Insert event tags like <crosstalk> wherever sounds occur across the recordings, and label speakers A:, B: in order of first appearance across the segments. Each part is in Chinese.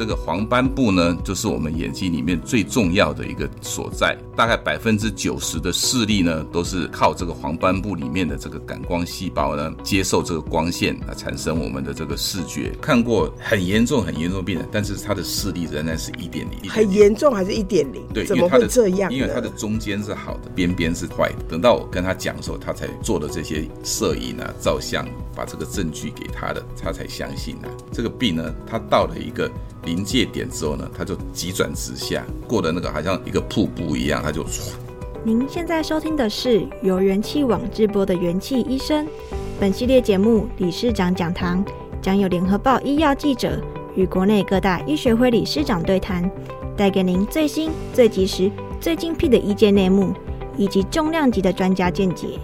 A: 这个黄斑部呢，就是我们眼睛里面最重要的一个所在。大概百分之九十的视力呢，都是靠这个黄斑部里面的这个感光细胞呢，接受这个光线来产生我们的这个视觉。看过很严重、很严重的病人，但是他的视力仍然是一点零。
B: 很严重还是一点零？
A: 对，
B: 怎么会这样？
A: 因为他的中间是好的，边边是坏的。等到我跟他讲的时候，他才做了这些摄影啊、照相，把这个证据给他的，他才相信啊。这个病呢，他到了一个。临界点之后呢，他就急转直下，过了那个好像一个瀑布一样，他就。
C: 您现在收听的是由元气网直播的元气医生。本系列节目理事长讲堂将有联合报医药记者与国内各大医学会理事长对谈，带给您最新、最及时、最精辟的医界内幕，以及重量级的专家见解。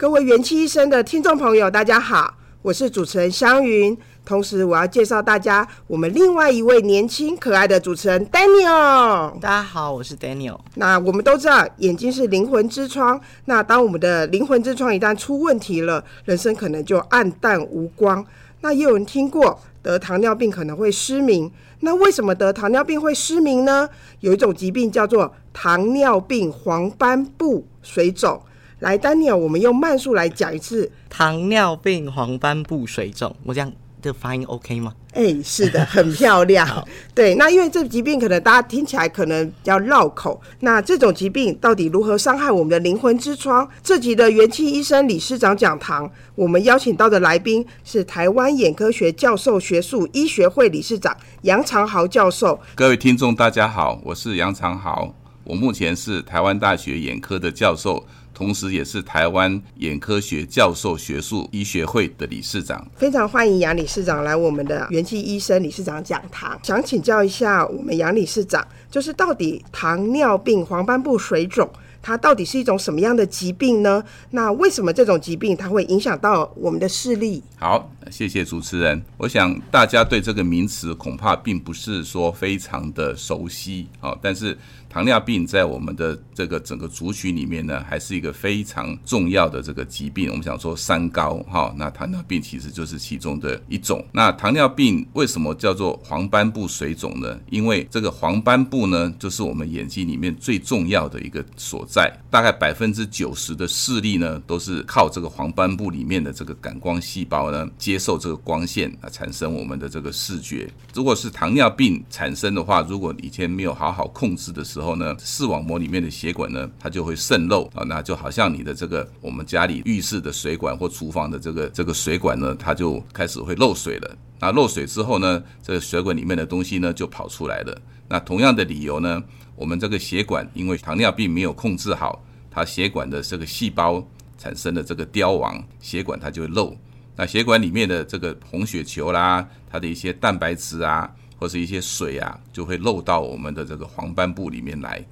B: 各位元气医生的听众朋友，大家好，我是主持人香云。同时，我要介绍大家我们另外一位年轻可爱的主持人 Daniel。
D: 大家好，我是 Daniel。
B: 那我们都知道，眼睛是灵魂之窗。那当我们的灵魂之窗一旦出问题了，人生可能就暗淡无光。那也有人听过，得糖尿病可能会失明。那为什么得糖尿病会失明呢？有一种疾病叫做糖尿病黄斑部水肿。来，Daniel，我们用慢速来讲一次：
D: 糖尿病黄斑部水肿。我这样。这个发音 OK 吗？
B: 哎、欸，是的，很漂亮。<laughs> 对，那因为这个疾病可能大家听起来可能比较绕口。那这种疾病到底如何伤害我们的灵魂之窗？这集的元气医生理事长讲堂，我们邀请到的来宾是台湾眼科学教授学术医学会理事长杨长豪教授。
A: 各位听众，大家好，我是杨长豪，我目前是台湾大学眼科的教授。同时，也是台湾眼科学教授学术医学会的理事长。
B: 非常欢迎杨理事长来我们的元气医生理事长讲堂。想请教一下我们杨理事长，就是到底糖尿病黄斑部水肿，它到底是一种什么样的疾病呢？那为什么这种疾病它会影响到我们的视力？
A: 好，谢谢主持人。我想大家对这个名词恐怕并不是说非常的熟悉，好，但是。糖尿病在我们的这个整个族群里面呢，还是一个非常重要的这个疾病。我们想说三高哈，那糖尿病其实就是其中的一种。那糖尿病为什么叫做黄斑部水肿呢？因为这个黄斑部呢，就是我们眼睛里面最重要的一个所在。大概百分之九十的视力呢，都是靠这个黄斑部里面的这个感光细胞呢，接受这个光线啊，产生我们的这个视觉。如果是糖尿病产生的话，如果以前没有好好控制的时候，然后呢，视网膜里面的血管呢，它就会渗漏啊，那就好像你的这个我们家里浴室的水管或厨房的这个这个水管呢，它就开始会漏水了。那漏水之后呢，这个水管里面的东西呢就跑出来了。那同样的理由呢，我们这个血管因为糖尿病没有控制好，它血管的这个细胞产生的这个凋亡，血管它就会漏。那血管里面的这个红血球啦，它的一些蛋白质啊。或是一些水啊，就会漏到我们的这个黄斑部里面来，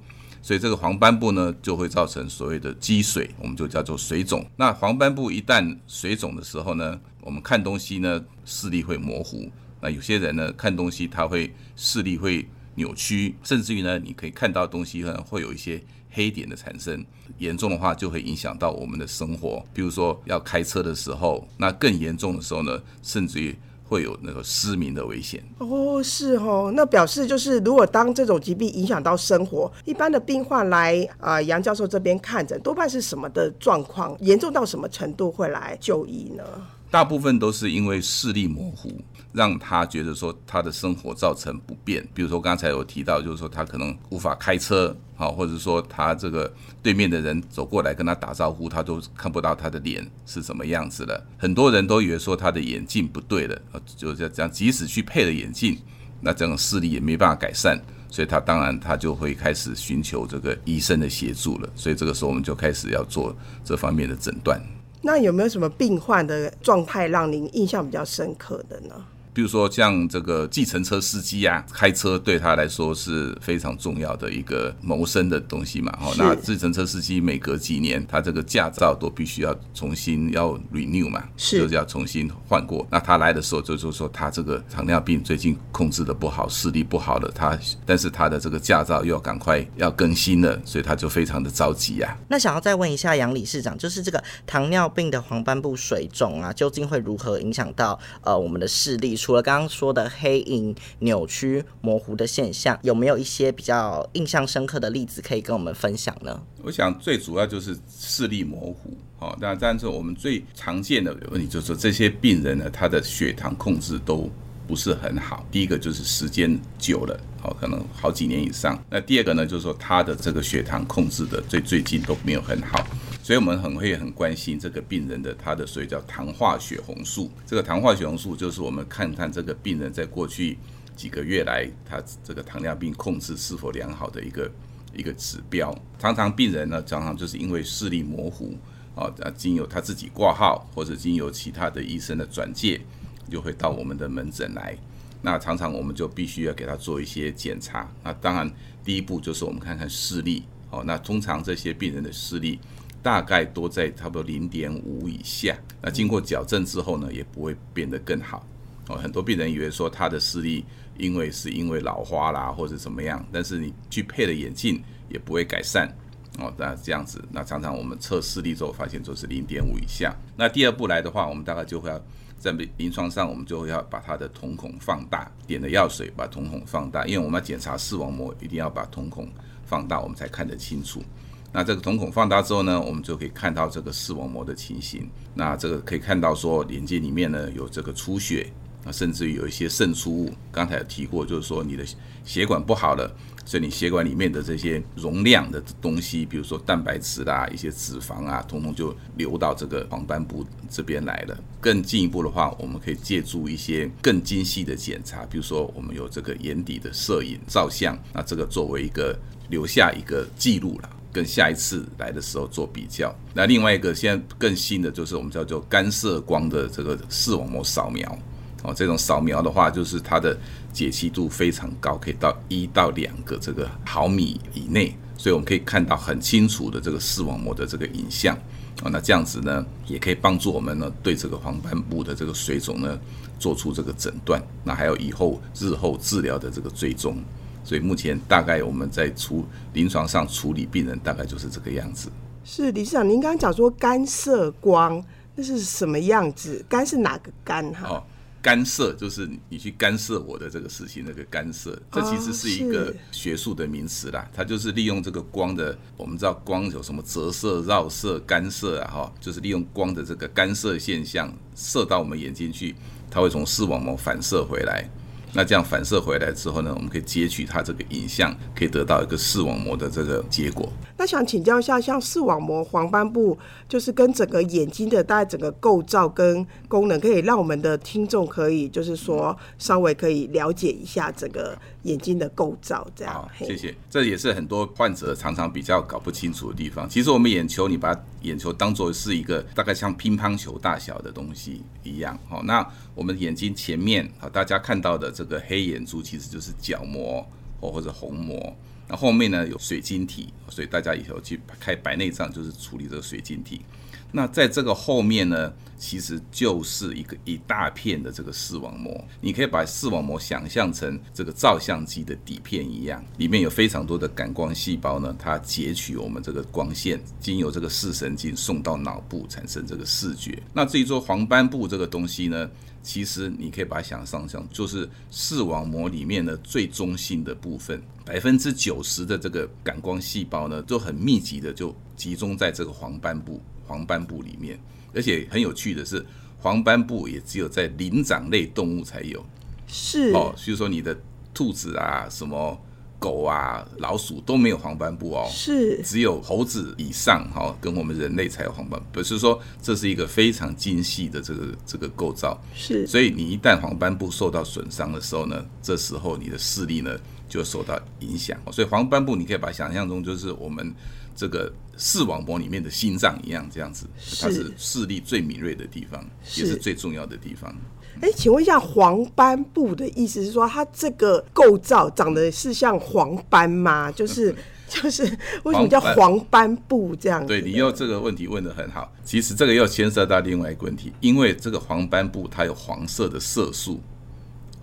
A: 所以这个黄斑部呢，就会造成所谓的积水，我们就叫做水肿。那黄斑部一旦水肿的时候呢，我们看东西呢，视力会模糊。那有些人呢，看东西他会视力会扭曲，甚至于呢，你可以看到东西呢，会有一些黑点的产生。严重的话，就会影响到我们的生活。比如说要开车的时候，那更严重的时候呢，甚至于。会有那个失明的危险
B: 哦，是哦，那表示就是，如果当这种疾病影响到生活，一般的病患来啊、呃，杨教授这边看诊，多半是什么的状况？严重到什么程度会来就医呢？
A: 大部分都是因为视力模糊，让他觉得说他的生活造成不便。比如说刚才有提到，就是说他可能无法开车，好，或者说他这个对面的人走过来跟他打招呼，他都看不到他的脸是什么样子的。很多人都以为说他的眼镜不对了，就这样，即使去配了眼镜，那这种视力也没办法改善，所以他当然他就会开始寻求这个医生的协助了。所以这个时候我们就开始要做这方面的诊断。
B: 那有没有什么病患的状态让您印象比较深刻的呢？
A: 比如说像这个计程车司机啊，开车对他来说是非常重要的一个谋生的东西嘛。好，那计程车司机每隔几年，他这个驾照都必须要重新要 renew 嘛，是，就是要重新换过。那他来的时候就就说他这个糖尿病最近控制的不好，视力不好了，他但是他的这个驾照又要赶快要更新了，所以他就非常的着急呀、啊。
D: 那想要再问一下杨理事长，就是这个糖尿病的黄斑部水肿啊，究竟会如何影响到呃我们的视力？除了刚刚说的黑影、扭曲、模糊的现象，有没有一些比较印象深刻的例子可以跟我们分享呢？
A: 我想最主要就是视力模糊，哦，那但是我们最常见的问题就是说，这些病人呢，他的血糖控制都不是很好。第一个就是时间久了，哦，可能好几年以上。那第二个呢，就是说他的这个血糖控制的最最近都没有很好。所以我们很会很关心这个病人的他的所以叫糖化血红素。这个糖化血红素就是我们看看这个病人在过去几个月来他这个糖尿病控制是否良好的一个一个指标。常常病人呢，常常就是因为视力模糊啊，经由他自己挂号或者经由其他的医生的转介，就会到我们的门诊来。那常常我们就必须要给他做一些检查。那当然第一步就是我们看看视力哦。那通常这些病人的视力。大概都在差不多零点五以下，那经过矫正之后呢，也不会变得更好。哦，很多病人以为说他的视力因为是因为老花啦或者怎么样，但是你去配了眼镜也不会改善。哦，那这样子，那常常我们测视力之后发现就是零点五以下。那第二步来的话，我们大概就会要在临床上，我们就会要把他的瞳孔放大，点了药水把瞳孔放大，因为我们要检查视网膜，一定要把瞳孔放大，我们才看得清楚。那这个瞳孔放大之后呢，我们就可以看到这个视网膜的情形。那这个可以看到说，眼睛里面呢有这个出血啊，甚至于有一些渗出物。刚才有提过，就是说你的血管不好了，所以你血管里面的这些容量的东西，比如说蛋白质啦、一些脂肪啊，统统就流到这个黄斑部这边来了。更进一步的话，我们可以借助一些更精细的检查，比如说我们有这个眼底的摄影照相，那这个作为一个留下一个记录了。跟下一次来的时候做比较。那另外一个现在更新的就是我们叫做干涉光的这个视网膜扫描。哦，这种扫描的话，就是它的解析度非常高，可以到一到两个这个毫米以内，所以我们可以看到很清楚的这个视网膜的这个影像。哦，那这样子呢，也可以帮助我们呢对这个黄斑部的这个水肿呢做出这个诊断。那还有以后日后治疗的这个追踪。所以目前大概我们在处临床上处理病人，大概就是这个样子。
B: 是理事长，您刚刚讲说干涉光，那是什么样子？干是哪个干哈？
A: 哦，干涉就是你去干涉我的这个事情，那个干涉，这其实是一个学术的名词啦。它就是利用这个光的，我们知道光有什么折射、绕射、干涉啊，哈，就是利用光的这个干涉现象射到我们眼睛去，它会从视网膜反射回来。那这样反射回来之后呢，我们可以截取它这个影像，可以得到一个视网膜的这个结果。
B: 那想请教一下，像视网膜黄斑部，就是跟整个眼睛的大概整个构造跟功能，可以让我们的听众可以就是说稍微可以了解一下整个眼睛的构造。这样，
A: 好，谢谢。这也是很多患者常常比较搞不清楚的地方。其实我们眼球，你把眼球当做是一个大概像乒乓球大小的东西一样。好，那我们眼睛前面啊，大家看到的。这个黑眼珠其实就是角膜哦或者虹膜，那后面呢有水晶体，所以大家以后去开白内障就是处理这个水晶体。那在这个后面呢，其实就是一个一大片的这个视网膜。你可以把视网膜想象成这个照相机的底片一样，里面有非常多的感光细胞呢，它截取我们这个光线，经由这个视神经送到脑部，产生这个视觉。那至于说黄斑部这个东西呢？其实你可以把它想象成，就是视网膜里面的最中心的部分，百分之九十的这个感光细胞呢，都很密集的就集中在这个黄斑部，黄斑部里面。而且很有趣的是，黄斑部也只有在灵长类动物才有。
B: 是
A: 哦，所以说你的兔子啊，什么。狗啊，老鼠都没有黄斑部哦，
B: 是
A: 只有猴子以上哈，跟我们人类才有黄斑。不是说这是一个非常精细的这个这个构造，
B: 是。
A: 所以你一旦黄斑部受到损伤的时候呢，这时候你的视力呢就受到影响。所以黄斑部你可以把它想象中就是我们这个视网膜里面的心脏一样，这样子，它是视力最敏锐的地方，也是最重要的地方。
B: 哎，请问一下，黄斑部的意思是说，它这个构造长得是像黄斑吗？就是 <laughs> 就是，为什么叫黄斑部这样？
A: 对，你又这个问题问得很好。其实这个又牵涉到另外一个问题，因为这个黄斑部它有黄色的色素，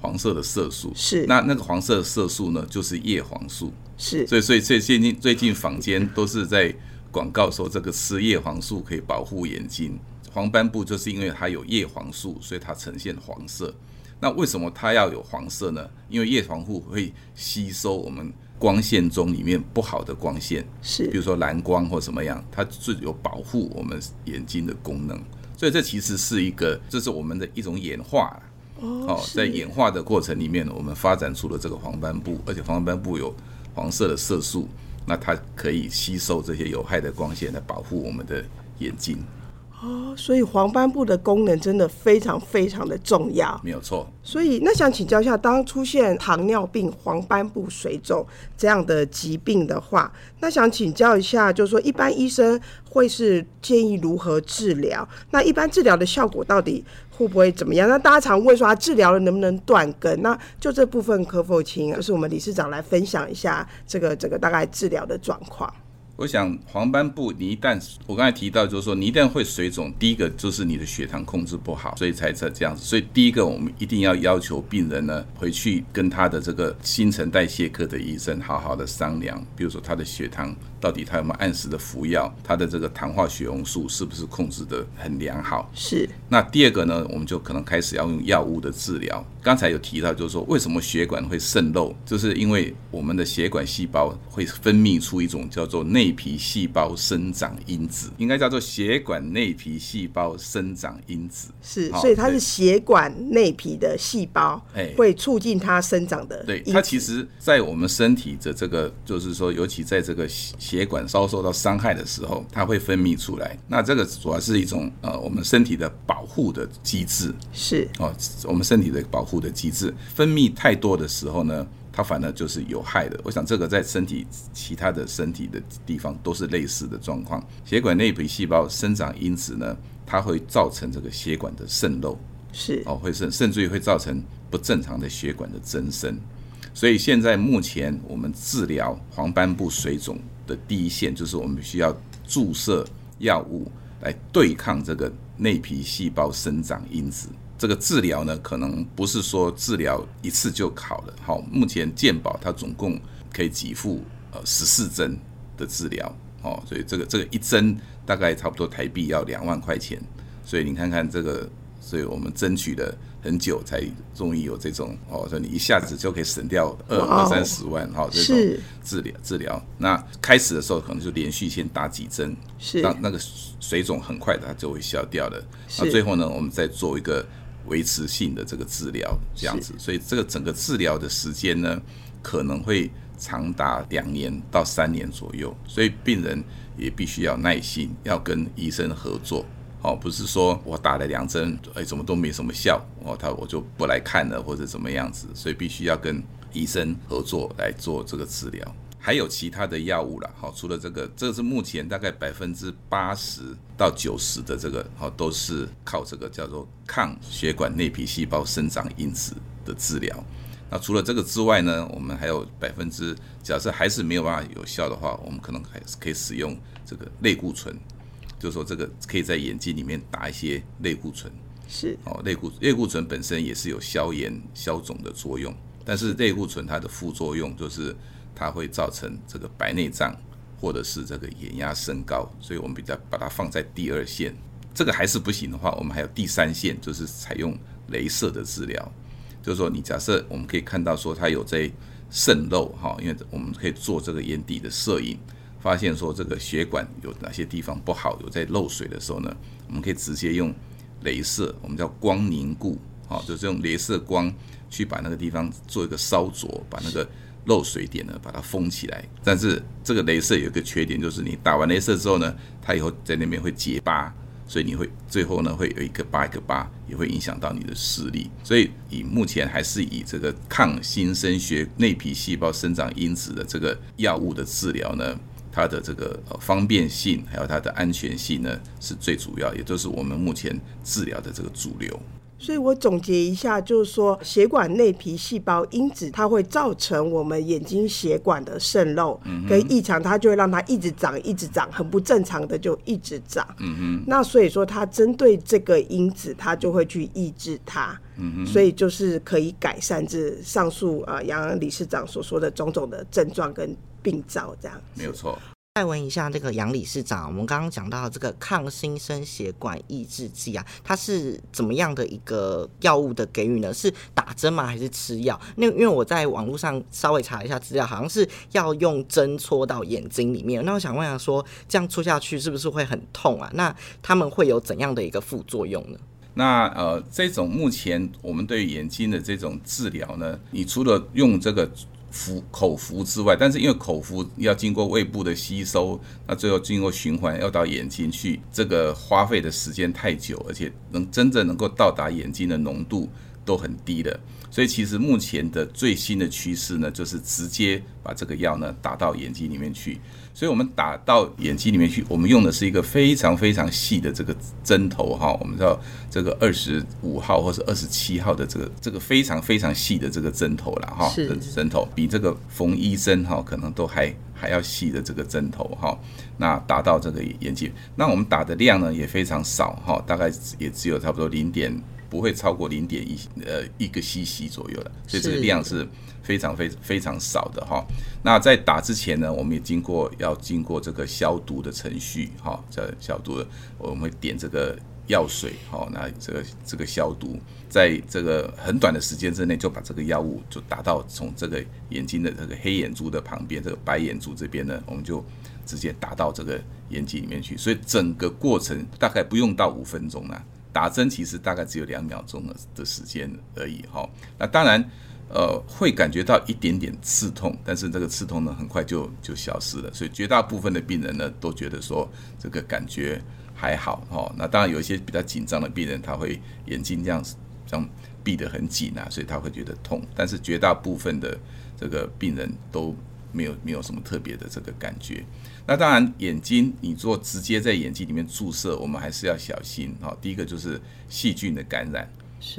A: 黄色的色素
B: 是
A: 那那个黄色的色素呢，就是叶黄素
B: 是。
A: 所以所以所以最近最近坊间都是在广告说，这个吃叶黄素可以保护眼睛。黄斑部就是因为它有叶黄素，所以它呈现黄色。那为什么它要有黄色呢？因为叶黄素会吸收我们光线中里面不好的光线，
B: 是，
A: 比如说蓝光或什么样，它是有保护我们眼睛的功能。所以这其实是一个，这是我们的一种演化。
B: 哦，
A: 在演化的过程里面，我们发展出了这个黄斑部，而且黄斑部有黄色的色素，那它可以吸收这些有害的光线来保护我们的眼睛。
B: 哦，所以黄斑部的功能真的非常非常的重要，
A: 没有错。
B: 所以那想请教一下，当出现糖尿病、黄斑部水肿这样的疾病的话，那想请教一下，就是说一般医生会是建议如何治疗？那一般治疗的效果到底会不会怎么样？那大家常问说，他治疗了能不能断根？那就这部分可否请就是我们理事长来分享一下这个这个大概治疗的状况？
A: 我想黄斑部，你一旦我刚才提到，就是说你一旦会水肿，第一个就是你的血糖控制不好，所以才这这样子。所以第一个，我们一定要要求病人呢回去跟他的这个新陈代谢科的医生好好的商量，比如说他的血糖到底他有没有按时的服药，他的这个糖化血红素是不是控制的很良好？
B: 是。
A: 那第二个呢，我们就可能开始要用药物的治疗。刚才有提到，就是说为什么血管会渗漏，就是因为我们的血管细胞会分泌出一种叫做内内皮细胞生长因子应该叫做血管内皮细胞生长因子，
B: 是，所以它是血管内皮的细胞，
A: 哎，
B: 会促进它生长的。
A: 对，它其实，在我们身体的这个，就是说，尤其在这个血管遭受到伤害的时候，它会分泌出来。那这个主要是一种呃，我们身体的保护的机制，
B: 是
A: 哦，我们身体的保护的机制，分泌太多的时候呢，它反而就是有害的。我想这个在身体其他的身体的地方都是类似的状况。血管内皮细胞生长因子呢，它会造成这个血管的渗漏，
B: 是
A: 哦，会渗甚至于会造成不正常的血管的增生。所以现在目前我们治疗黄斑部水肿的第一线，就是我们需要注射药物来对抗这个内皮细胞生长因子。这个治疗呢，可能不是说治疗一次就好了。好，目前健保它总共可以给付呃十四针的治疗，哦，所以这个这个一针大概差不多台币要两万块钱。所以你看看这个，所以我们争取了很久，才终于有这种哦，说你一下子就可以省掉二二三十万哈，这种治疗治疗。那开始的时候可能就连续先打几针，
B: 是
A: 让那个水肿很快它就会消掉了。那最后呢，我们再做一个。维持性的这个治疗这样子，所以这个整个治疗的时间呢，可能会长达两年到三年左右，所以病人也必须要耐心，要跟医生合作，哦，不是说我打了两针，哎，怎么都没什么效，哦，他我就不来看了或者怎么样子，所以必须要跟医生合作来做这个治疗。还有其他的药物了，好，除了这个，这个是目前大概百分之八十到九十的这个，好，都是靠这个叫做抗血管内皮细胞生长因子的治疗。那除了这个之外呢，我们还有百分之，假设还是没有办法有效的话，我们可能还是可以使用这个类固醇，就是说这个可以在眼睛里面打一些类固醇。
B: 是，
A: 哦，类固类固醇本身也是有消炎消肿的作用，但是类固醇它的副作用就是。它会造成这个白内障，或者是这个眼压升高，所以我们比较把它放在第二线。这个还是不行的话，我们还有第三线，就是采用镭射的治疗。就是说，你假设我们可以看到说它有在渗漏哈，因为我们可以做这个眼底的摄影，发现说这个血管有哪些地方不好，有在漏水的时候呢，我们可以直接用镭射，我们叫光凝固，好，就是用镭射光去把那个地方做一个烧灼，把那个。漏水点呢，把它封起来。但是这个镭射有一个缺点，就是你打完镭射之后呢，它以后在那边会结疤，所以你会最后呢会有一个疤一个疤，也会影响到你的视力。所以以目前还是以这个抗新生血内皮细胞生长因子的这个药物的治疗呢，它的这个方便性还有它的安全性呢是最主要，也就是我们目前治疗的这个主流。
B: 所以我总结一下，就是说，血管内皮细胞因子它会造成我们眼睛血管的渗漏跟异常，它就会让它一直长，一直长，很不正常的就一直长。
A: 嗯哼。
B: 那所以说，它针对这个因子，它就会去抑制它。嗯哼。所以就是可以改善这上述啊杨理事长所说的种种的症状跟病灶这样。
A: 没有错。
D: 再问一下这个杨理事长，我们刚刚讲到这个抗新生血管抑制剂啊，它是怎么样的一个药物的给予呢？是打针吗？还是吃药？那因为我在网络上稍微查一下资料，好像是要用针戳到眼睛里面。那我想问一下说，说这样戳下去是不是会很痛啊？那他们会有怎样的一个副作用呢？
A: 那呃，这种目前我们对眼睛的这种治疗呢，你除了用这个服口服之外，但是因为口服要经过胃部的吸收，那最后经过循环要到眼睛去，这个花费的时间太久，而且能真正能够到达眼睛的浓度都很低的。所以其实目前的最新的趋势呢，就是直接把这个药呢打到眼睛里面去。所以我们打到眼睛里面去，我们用的是一个非常非常细的这个针头哈，我们知道这个二十五号或者二十七号的这个这个非常非常细的这个针头了哈，是针头比这个缝衣针哈可能都还还要细的这个针头哈，那打到这个眼睛，那我们打的量呢也非常少哈，大概也只有差不多零点。不会超过零点一呃一个 cc 左右的，所以这个量是非常非非常少的哈。那在打之前呢，我们也经过要经过这个消毒的程序哈，这消毒的我们会点这个药水哈，那这个这个消毒，在这个很短的时间之内就把这个药物就打到从这个眼睛的这个黑眼珠的旁边，这个白眼珠这边呢，我们就直接打到这个眼睛里面去，所以整个过程大概不用到五分钟了。打针其实大概只有两秒钟的的时间而已哈，那当然，呃，会感觉到一点点刺痛，但是这个刺痛呢，很快就就消失了，所以绝大部分的病人呢都觉得说这个感觉还好哈。那当然有一些比较紧张的病人，他会眼睛这样子这样闭得很紧啊，所以他会觉得痛，但是绝大部分的这个病人都没有没有什么特别的这个感觉。那当然，眼睛你做直接在眼睛里面注射，我们还是要小心哈。第一个就是细菌的感染，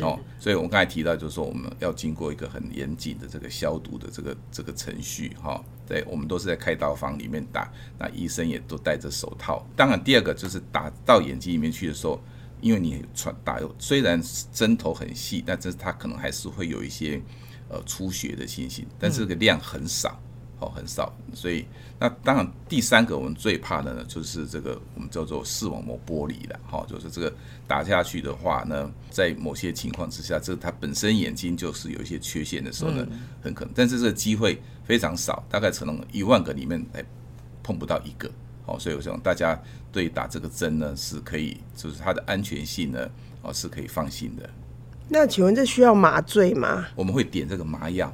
A: 哦，所以我们刚才提到，就是说我们要经过一个很严谨的这个消毒的这个这个程序哈。对，我们都是在开刀房里面打，那医生也都戴着手套。当然，第二个就是打到眼睛里面去的时候，因为你穿打，虽然针头很细，但是它可能还是会有一些呃出血的情形，但是这个量很少。哦，很少，所以那当然第三个我们最怕的呢，就是这个我们叫做视网膜剥离了，哈，就是这个打下去的话呢，在某些情况之下，这个它本身眼睛就是有一些缺陷的时候呢，很可能，但是这个机会非常少，大概可能一万个里面来碰不到一个，好，所以我想大家对打这个针呢是可以，就是它的安全性呢，哦是可以放心的。
B: 那请问这需要麻醉吗？
A: 我们会点这个麻药。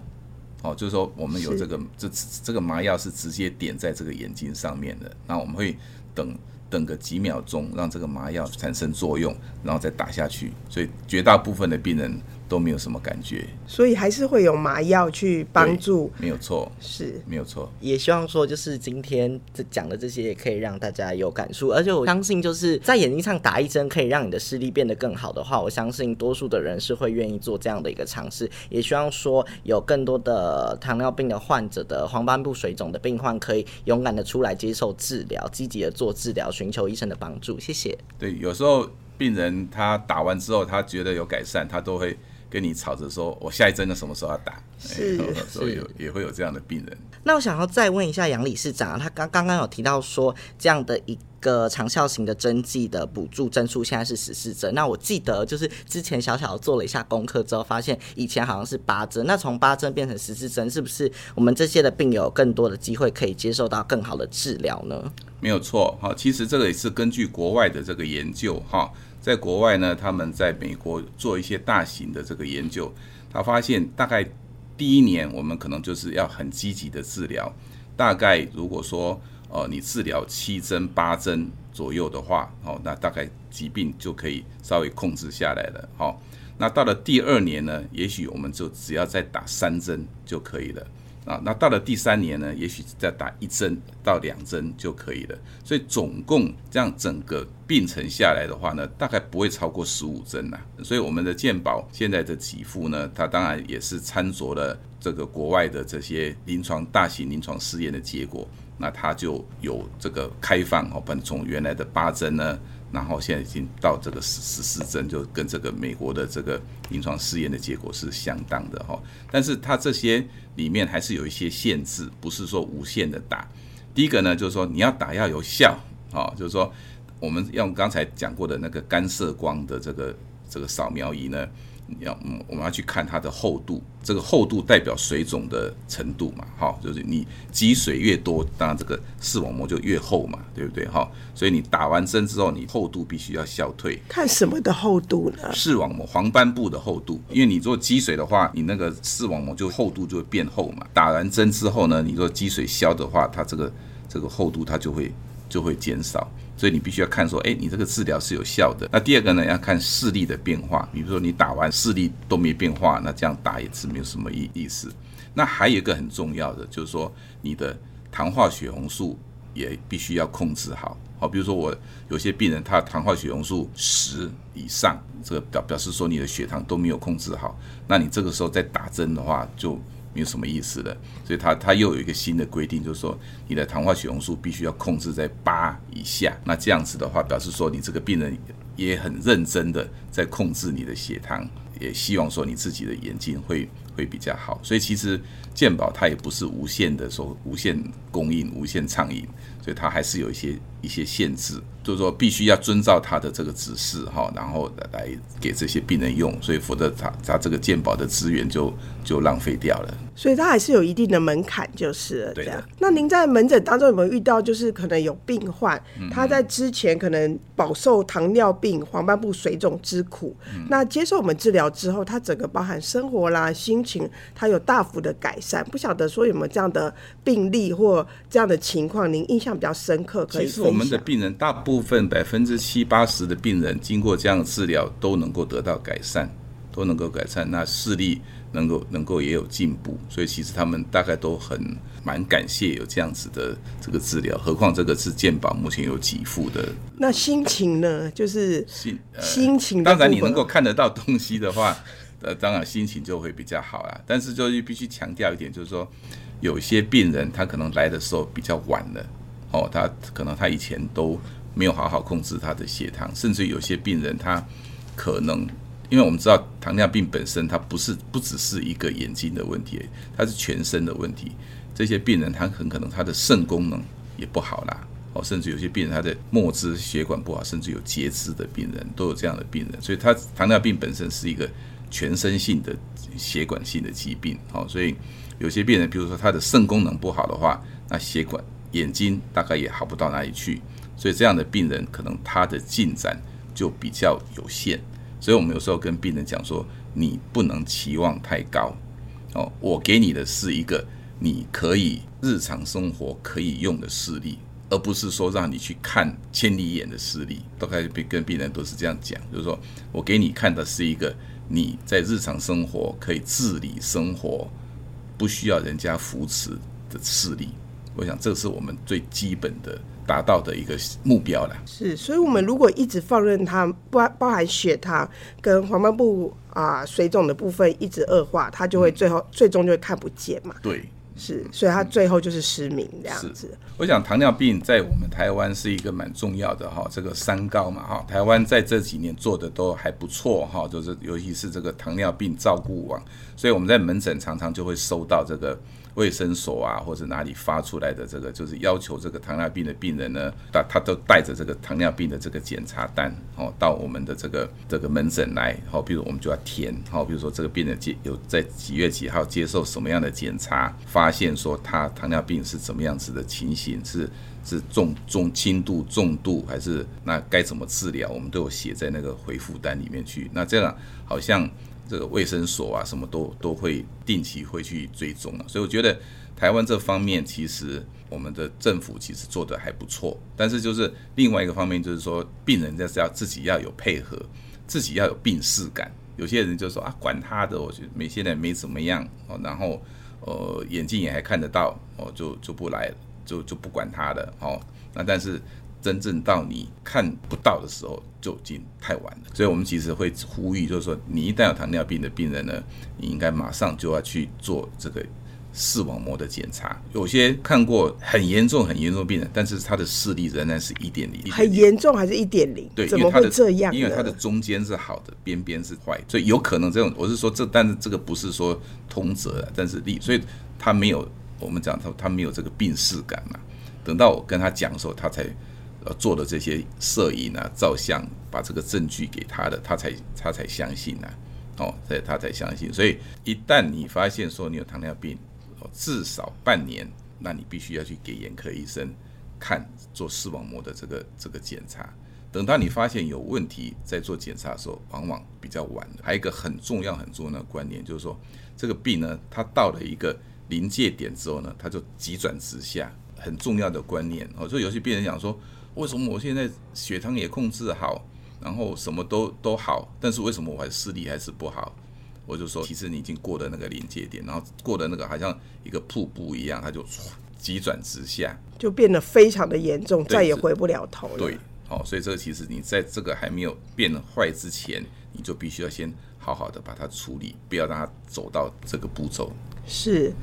A: 哦，就是说我们有这个这这个麻药是直接点在这个眼睛上面的，那我们会等等个几秒钟，让这个麻药产生作用，然后再打下去。所以绝大部分的病人。都没有什么感觉，
B: 所以还是会有麻药去帮助，
A: 没有错，
B: 是
A: 没有错。
D: 也希望说，就是今天这讲的这些，也可以让大家有感触。而且我相信，就是在眼睛上打一针，可以让你的视力变得更好的话，我相信多数的人是会愿意做这样的一个尝试。也希望说，有更多的糖尿病的患者的黄斑部水肿的病患，可以勇敢的出来接受治疗，积极的做治疗，寻求医生的帮助。谢谢。
A: 对，有时候病人他打完之后，他觉得有改善，他都会。跟你吵着说，我下一针的什么时候要打？
B: 是，
A: 所以有也会有这样的病人。
D: 那我想要再问一下杨理事长，他刚刚刚有提到说，这样的一个长效型的针剂的补助针数现在是十四针。那我记得就是之前小小做了一下功课之后，发现以前好像是八针。那从八针变成十四针，是不是我们这些的病友更多的机会可以接受到更好的治疗呢？
A: 没有错，哈，其实这个也是根据国外的这个研究，哈。在国外呢，他们在美国做一些大型的这个研究，他发现大概第一年我们可能就是要很积极的治疗，大概如果说呃你治疗七针八针左右的话，哦，那大概疾病就可以稍微控制下来了，好，那到了第二年呢，也许我们就只要再打三针就可以了。啊，那到了第三年呢，也许再打一针到两针就可以了。所以总共这样整个病程下来的话呢，大概不会超过十五针呐。所以我们的健保现在的给付呢，它当然也是参照了这个国外的这些临床大型临床试验的结果，那它就有这个开放哦，本从原来的八针呢。然后现在已经到这个十十四针，就跟这个美国的这个临床试验的结果是相当的哈。但是它这些里面还是有一些限制，不是说无限的打。第一个呢，就是说你要打要有效，啊，就是说我们用刚才讲过的那个干涉光的这个这个扫描仪呢。要嗯，我们要去看它的厚度，这个厚度代表水肿的程度嘛，哈，就是你积水越多，当然这个视网膜就越厚嘛，对不对？哈，所以你打完针之后，你厚度必须要消退。
B: 看什么的厚度呢？
A: 视网膜黄斑部的厚度，因为你做积水的话，你那个视网膜就厚度就会变厚嘛。打完针之后呢，你做积水消的话，它这个这个厚度它就会就会减少。所以你必须要看说，哎，你这个治疗是有效的。那第二个呢，要看视力的变化。比如说你打完视力都没变化，那这样打也是没有什么意意思。那还有一个很重要的，就是说你的糖化血红素也必须要控制好。好，比如说我有些病人他糖化血红素十以上，这个表表示说你的血糖都没有控制好，那你这个时候再打针的话就。没有什么意思的，所以他他又有一个新的规定，就是说你的糖化血红素必须要控制在八以下。那这样子的话，表示说你这个病人也很认真的在控制你的血糖，也希望说你自己的眼睛会会比较好。所以其实健保它也不是无限的说无限供应、无限畅饮，所以它还是有一些一些限制。就是说，必须要遵照他的这个指示哈，然后来给这些病人用，所以否则他他这个健保的资源就就浪费掉了。
B: 所以他还是有一定的门槛，就是了这样。
A: 对的。
B: 那您在门诊当中有没有遇到，就是可能有病患他在之前可能饱受糖尿病、黄斑部水肿之苦，嗯、那接受我们治疗之后，他整个包含生活啦、心情，他有大幅的改善。不晓得说有没有这样的病例或这样的情况，您印象比较深刻可以？
A: 其实我们的病人大部部分百分之七八十的病人经过这样的治疗都能够得到改善，都能够改善，那视力能够能够也有进步，所以其实他们大概都很蛮感谢有这样子的这个治疗，何况这个是健保目前有给付的。
B: 那心情呢？就是心、呃、心情，
A: 当然你能够看得到东西的话，<laughs> 呃，当然心情就会比较好啦。但是就是必须强调一点，就是说有些病人他可能来的时候比较晚了，哦，他可能他以前都。没有好好控制他的血糖，甚至有些病人他可能，因为我们知道糖尿病本身它不是不只是一个眼睛的问题，它是全身的问题。这些病人他很可能他的肾功能也不好啦，哦，甚至有些病人他的末支血管不好，甚至有截肢的病人都有这样的病人。所以，他糖尿病本身是一个全身性的血管性的疾病，哦，所以有些病人，比如说他的肾功能不好的话，那血管眼睛大概也好不到哪里去。所以这样的病人可能他的进展就比较有限，所以我们有时候跟病人讲说，你不能期望太高哦。我给你的是一个你可以日常生活可以用的视力，而不是说让你去看千里眼的视力。都开始跟病人都是这样讲，就是说我给你看的是一个你在日常生活可以自理生活，不需要人家扶持的视力。我想这是我们最基本的。达到的一个目标了。
B: 是，所以，我们如果一直放任它，不包含血糖跟黄斑部啊、呃、水肿的部分一直恶化，它就会最后、嗯、最终就会看不见嘛。
A: 对，
B: 是，所以它最后就是失明这样子。
A: 我想糖尿病在我们台湾是一个蛮重要的哈，这个三高嘛哈，台湾在这几年做的都还不错哈，就是尤其是这个糖尿病照顾网，所以我们在门诊常常就会收到这个。卫生所啊，或者哪里发出来的这个，就是要求这个糖尿病的病人呢，他他都带着这个糖尿病的这个检查单哦，到我们的这个这个门诊来，好，比如我们就要填，好，比如说这个病人接有在几月几号接受什么样的检查，发现说他糖尿病是怎么样子的情形，是是重重轻度重度还是那该怎么治疗，我们都有写在那个回复单里面去。那这样好像。这个卫生所啊，什么都都会定期会去追踪啊，所以我觉得台湾这方面其实我们的政府其实做得还不错，但是就是另外一个方面就是说，病人就是要自己要有配合，自己要有病视感。有些人就说啊，管他的，我觉得没现在没怎么样哦，然后呃眼睛也还看得到哦，就就不来了，就就不管他的哦，那但是。真正到你看不到的时候，就已经太晚了。所以，我们其实会呼吁，就是说，你一旦有糖尿病的病人呢，你应该马上就要去做这个视网膜的检查。有些看过很严重、很严重的病人，但是他的视力仍然是一点零。<laughs>
B: 很严重还是一点零？
A: 对，
B: 怎么会这样？
A: 因为它的中间是好的，边边是坏，所以有可能这种。我是说这，但是这个不是说通则，但是力，所以他没有我们讲他他没有这个病视感嘛。等到我跟他讲的时候，他才呃做的这些摄影啊、照相，把这个证据给他的，他才他才相信呐、哦，所以他才相信。所以一旦你发现说你有糖尿病，至少半年，那你必须要去给眼科医生看做视网膜的这个这个检查。等到你发现有问题，在做检查的时候，往往比较晚了。还有一个很重要很重要的观念，就是说这个病呢，它到了一个临界点之后呢，它就急转直下。很重要的观念哦，所以有些病人讲说，为什么我现在血糖也控制好，然后什么都都好，但是为什么我还视力还是不好？我就说，其实你已经过了那个临界点，然后过了那个好像一个瀑布一样，它就急转直下，
B: 就变得非常的严重，再也回不了头了。
A: 对，哦，所以这个其实你在这个还没有变坏之前，你就必须要先好好的把它处理，不要让它走到这个步骤。
B: 是。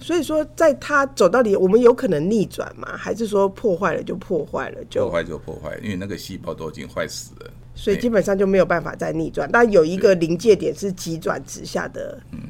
B: 所以说，在它走到底，我们有可能逆转吗？还是说破坏了就破坏了？就
A: 破坏就破坏，因为那个细胞都已经坏死了，
B: 所以基本上就没有办法再逆转。但有一个临界点是急转直下的，嗯，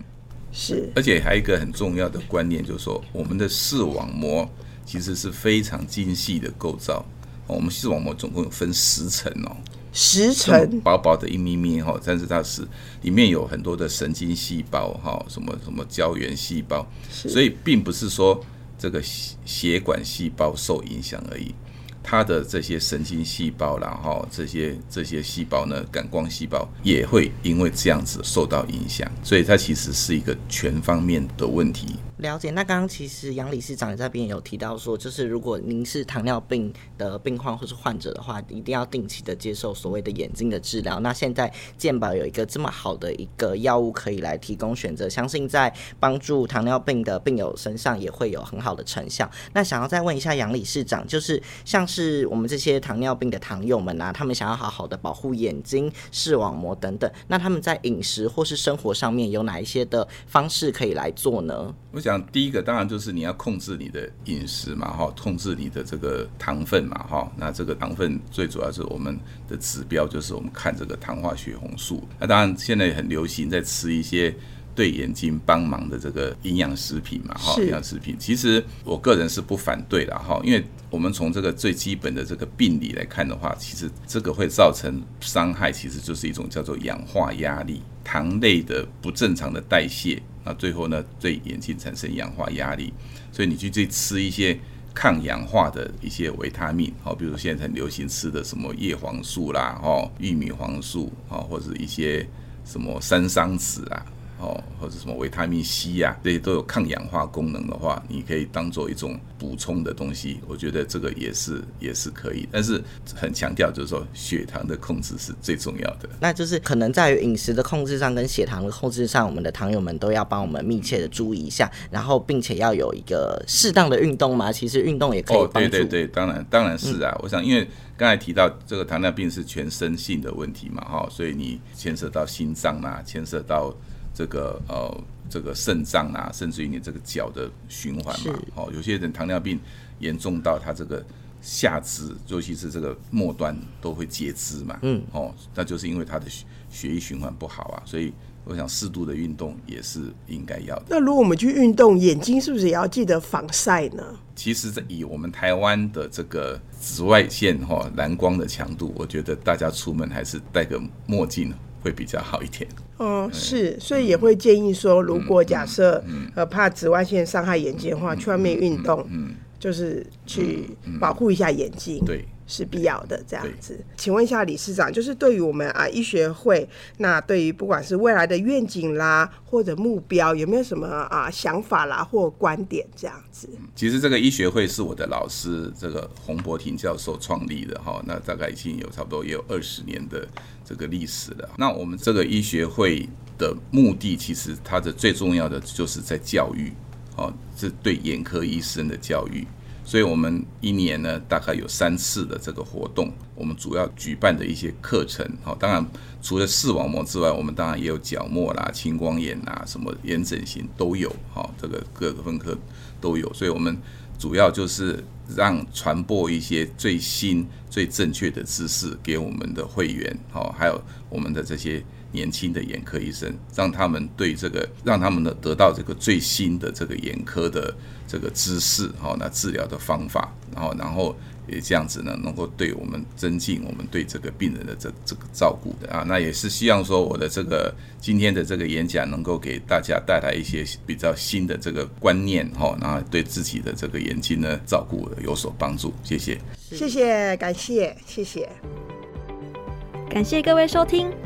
B: 是。
A: 而且还有一个很重要的观念，就是说，我们的视网膜其实是非常精细的构造。我们视网膜总共有分十层哦。
B: 十层。
A: 薄薄的一咪咪哈，但是它是里面有很多的神经细胞哈，什么什么胶原细胞，所以并不是说这个血管细胞受影响而已，它的这些神经细胞然后这些这些细胞呢，感光细胞也会因为这样子受到影响，所以它其实是一个全方面的问题。
D: 了解，那刚刚其实杨理事长这边有提到说，就是如果您是糖尿病的病患或是患者的话，一定要定期的接受所谓的眼睛的治疗。那现在健保有一个这么好的一个药物可以来提供选择，相信在帮助糖尿病的病友身上也会有很好的成效。那想要再问一下杨理事长，就是像是我们这些糖尿病的糖友们啊，他们想要好好的保护眼睛、视网膜等等，那他们在饮食或是生活上面有哪一些的方式可以来做呢？
A: 讲第一个当然就是你要控制你的饮食嘛，哈，控制你的这个糖分嘛，哈，那这个糖分最主要是我们的指标，就是我们看这个糖化血红素。那当然现在很流行在吃一些对眼睛帮忙的这个营养食品嘛，哈，营养食品。其实我个人是不反对的，哈，因为我们从这个最基本的这个病理来看的话，其实这个会造成伤害，其实就是一种叫做氧化压力，糖类的不正常的代谢。那最后呢，对眼睛产生氧化压力，所以你去去吃一些抗氧化的一些维他命，好，比如现在很流行吃的什么叶黄素啦，哦，玉米黄素，哦，或者一些什么山桑子啊。哦，或者什么维他命 C 呀、啊，这些都有抗氧化功能的话，你可以当做一种补充的东西。我觉得这个也是也是可以，但是很强调就是说血糖的控制是最重要的。
D: 那就是可能在于饮食的控制上跟血糖的控制上，我们的糖友们都要帮我们密切的注意一下，然后并且要有一个适当的运动嘛。其实运动也可以帮助。
A: 哦，对对对，当然当然是啊。嗯、我想，因为刚才提到这个糖尿病是全身性的问题嘛，哈，所以你牵涉到心脏啊，牵涉到。这个呃，这个肾脏啊，甚至于你这个脚的循环嘛，哦，有些人糖尿病严重到他这个下肢，尤其是这个末端都会截肢嘛，嗯，哦，那就是因为他的血血液循环不好啊，所以我想适度的运动也是应该要的。
B: 那如果我们去运动，眼睛是不是也要记得防晒呢？
A: 其实，在以我们台湾的这个紫外线哈蓝光的强度，我觉得大家出门还是戴个墨镜。会比较好一点。
B: 哦，是，所以也会建议说，如果假设呃怕紫外线伤害眼睛的话，去外面运动，嗯，就是去保护一下眼睛，对。是必要的，这样子。请问一下理事长，就是对于我们啊医学会，那对于不管是未来的愿景啦，或者目标，有没有什么啊想法啦或观点这样子？
A: 其实这个医学会是我的老师这个洪博廷教授创立的哈，那大概已经有差不多也有二十年的这个历史了。那我们这个医学会的目的，其实它的最重要的就是在教育，哦，是对眼科医生的教育。所以，我们一年呢，大概有三次的这个活动。我们主要举办的一些课程，好，当然除了视网膜之外，我们当然也有角膜啦、青光眼呐、什么眼整形都有，好，这个各个分科都有。所以，我们主要就是让传播一些最新、最正确的知识给我们的会员，好，还有我们的这些年轻的眼科医生，让他们对这个，让他们呢得到这个最新的这个眼科的这个知识，哈，那治疗的方法，然后，然后。也这样子呢，能够对我们增进我们对这个病人的这这个照顾的啊，那也是希望说我的这个今天的这个演讲能够给大家带来一些比较新的这个观念哈，然后对自己的这个眼睛呢照顾有所帮助。谢谢，
B: 谢谢，感谢，谢谢，
C: 感谢各位收听。